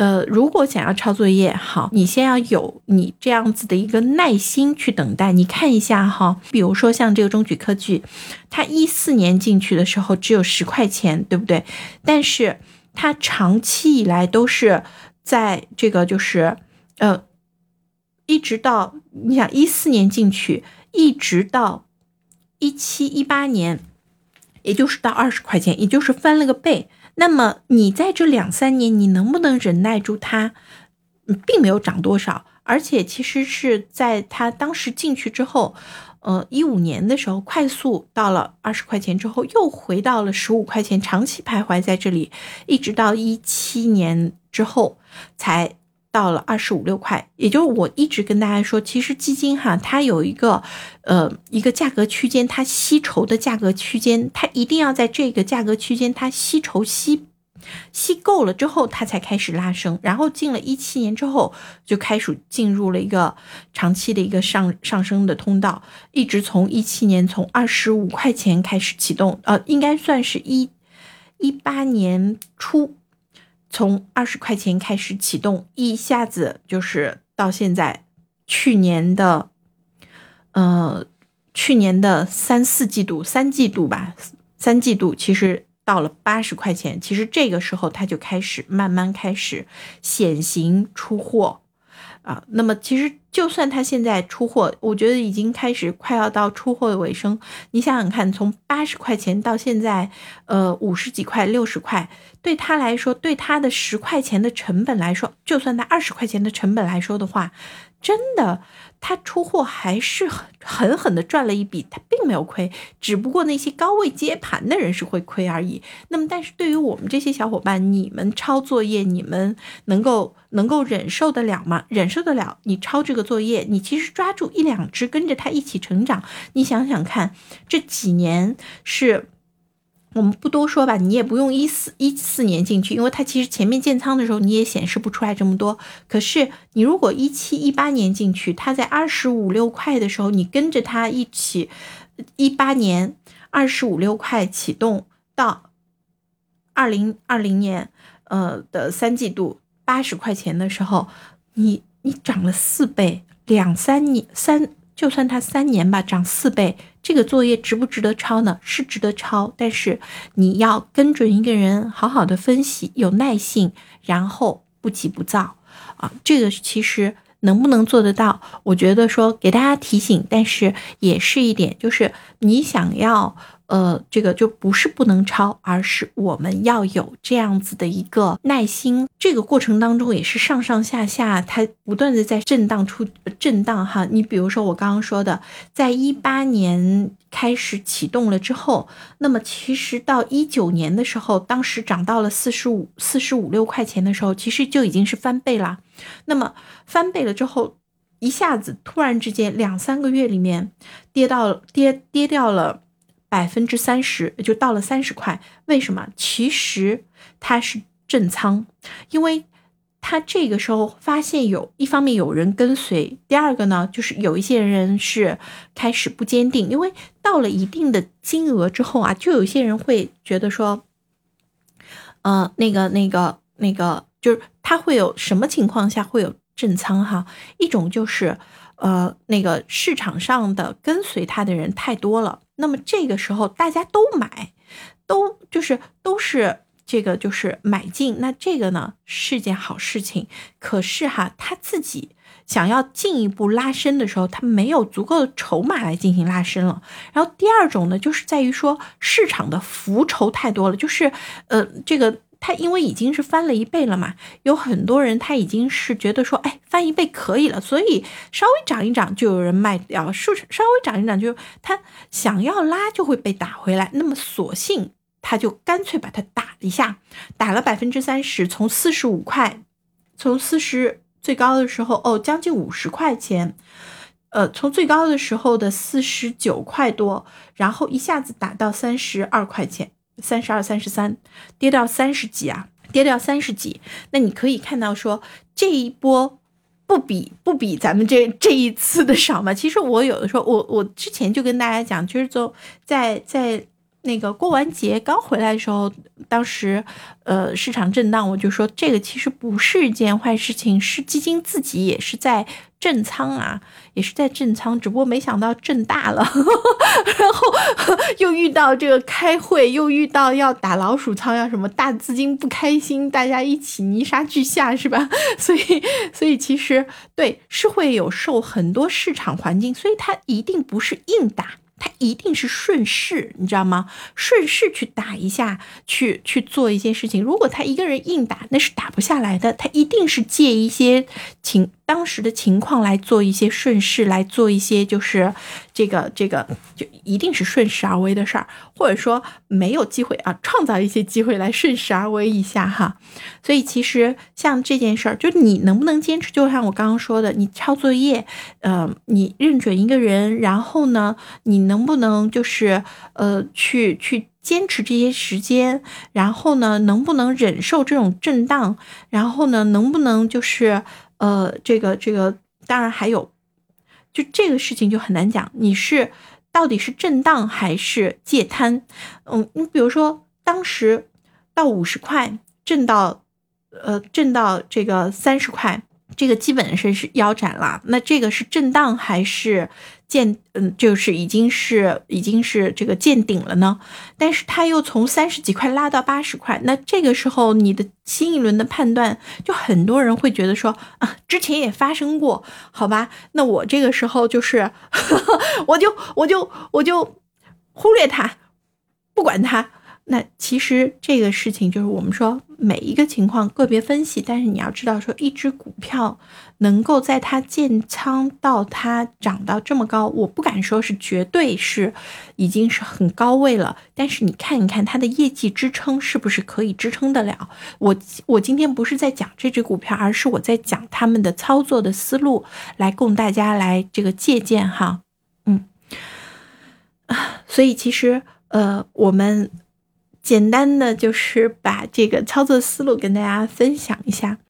呃，如果想要抄作业，好，你先要有你这样子的一个耐心去等待。你看一下哈，比如说像这个中举科技，它一四年进去的时候只有十块钱，对不对？但是它长期以来都是在这个就是呃，一直到你想一四年进去，一直到一七一八年，也就是到二十块钱，也就是翻了个倍。那么你在这两三年，你能不能忍耐住它？并没有涨多少，而且其实是在它当时进去之后，呃，一五年的时候快速到了二十块钱之后，又回到了十五块钱，长期徘徊在这里，一直到一七年之后才。到了二十五六块，也就是我一直跟大家说，其实基金哈，它有一个呃一个价格区间，它吸筹的价格区间，它一定要在这个价格区间，它吸筹吸吸够了之后，它才开始拉升。然后进了一七年之后，就开始进入了一个长期的一个上上升的通道，一直从一七年从二十五块钱开始启动，呃，应该算是一一八年初。从二十块钱开始启动，一下子就是到现在，去年的，呃，去年的三四季度、三季度吧，三季度其实到了八十块钱，其实这个时候它就开始慢慢开始显形出货。啊，那么其实就算他现在出货，我觉得已经开始快要到出货的尾声。你想想看，从八十块钱到现在，呃，五十几块、六十块，对他来说，对他的十块钱的成本来说，就算他二十块钱的成本来说的话，真的。他出货还是很狠狠的赚了一笔，他并没有亏，只不过那些高位接盘的人是会亏而已。那么，但是对于我们这些小伙伴，你们抄作业，你们能够能够忍受得了吗？忍受得了？你抄这个作业，你其实抓住一两只，跟着他一起成长。你想想看，这几年是。我们不多说吧，你也不用一四一四年进去，因为它其实前面建仓的时候你也显示不出来这么多。可是你如果一七一八年进去，它在二十五六块的时候，你跟着它一起，一八年二十五六块启动到二零二零年呃的三季度八十块钱的时候，你你涨了四倍，两三年三。就算它三年吧，涨四倍，这个作业值不值得抄呢？是值得抄，但是你要跟准一个人，好好的分析，有耐性，然后不急不躁啊。这个其实能不能做得到？我觉得说给大家提醒，但是也是一点，就是你想要。呃，这个就不是不能抄，而是我们要有这样子的一个耐心。这个过程当中也是上上下下，它不断的在震荡出震荡哈。你比如说我刚刚说的，在一八年开始启动了之后，那么其实到一九年的时候，当时涨到了四十五四十五六块钱的时候，其实就已经是翻倍了。那么翻倍了之后，一下子突然之间两三个月里面跌到跌跌掉了。百分之三十就到了三十块，为什么？其实它是震仓，因为它这个时候发现有一方面有人跟随，第二个呢，就是有一些人是开始不坚定，因为到了一定的金额之后啊，就有些人会觉得说，呃，那个那个那个，就是他会有什么情况下会有震仓哈？一种就是。呃，那个市场上的跟随他的人太多了，那么这个时候大家都买，都就是都是这个就是买进，那这个呢是件好事情。可是哈，他自己想要进一步拉伸的时候，他没有足够的筹码来进行拉伸了。然后第二种呢，就是在于说市场的浮筹太多了，就是呃这个。它因为已经是翻了一倍了嘛，有很多人他已经是觉得说，哎，翻一倍可以了，所以稍微涨一涨就有人卖掉，数稍微涨一涨就他想要拉就会被打回来，那么索性他就干脆把它打一下，打了百分之三十，从四十五块，从四十最高的时候哦，将近五十块钱，呃，从最高的时候的四十九块多，然后一下子打到三十二块钱。三十二、三十三，跌到三十几啊，跌到三十几。那你可以看到说，这一波不比不比咱们这这一次的少吗？其实我有的时候，我我之前就跟大家讲，就是说在在那个过完节刚回来的时候，当时呃市场震荡，我就说这个其实不是一件坏事情，是基金自己也是在震仓啊，也是在震仓，只不过没想到震大了，然后又遇到这个开会，又遇到要打老鼠仓，要什么大资金不开心，大家一起泥沙俱下，是吧？所以所以其实对是会有受很多市场环境，所以它一定不是硬打。他一定是顺势，你知道吗？顺势去打一下，去去做一些事情。如果他一个人硬打，那是打不下来的。他一定是借一些情当时的情况来做一些顺势，来做一些就是这个这个，就一定是顺势而为的事儿，或者说没有机会啊，创造一些机会来顺势而为一下哈。所以其实像这件事儿，就你能不能坚持？就像我刚刚说的，你抄作业，呃，你认准一个人，然后呢，你。能不能就是呃去去坚持这些时间，然后呢，能不能忍受这种震荡？然后呢，能不能就是呃这个这个？当然还有，就这个事情就很难讲。你是到底是震荡还是借摊？嗯，你比如说当时到五十块，震到呃震到这个三十块。这个基本上是腰斩了，那这个是震荡还是见嗯，就是已经是已经是这个见顶了呢？但是它又从三十几块拉到八十块，那这个时候你的新一轮的判断，就很多人会觉得说啊，之前也发生过，好吧？那我这个时候就是，我就我就我就忽略它，不管它。那其实这个事情就是我们说每一个情况个别分析，但是你要知道说一只股票能够在它建仓到它涨到这么高，我不敢说是绝对是已经是很高位了，但是你看一看它的业绩支撑是不是可以支撑得了？我我今天不是在讲这只股票，而是我在讲他们的操作的思路，来供大家来这个借鉴哈。嗯，啊，所以其实呃我们。简单的就是把这个操作思路跟大家分享一下。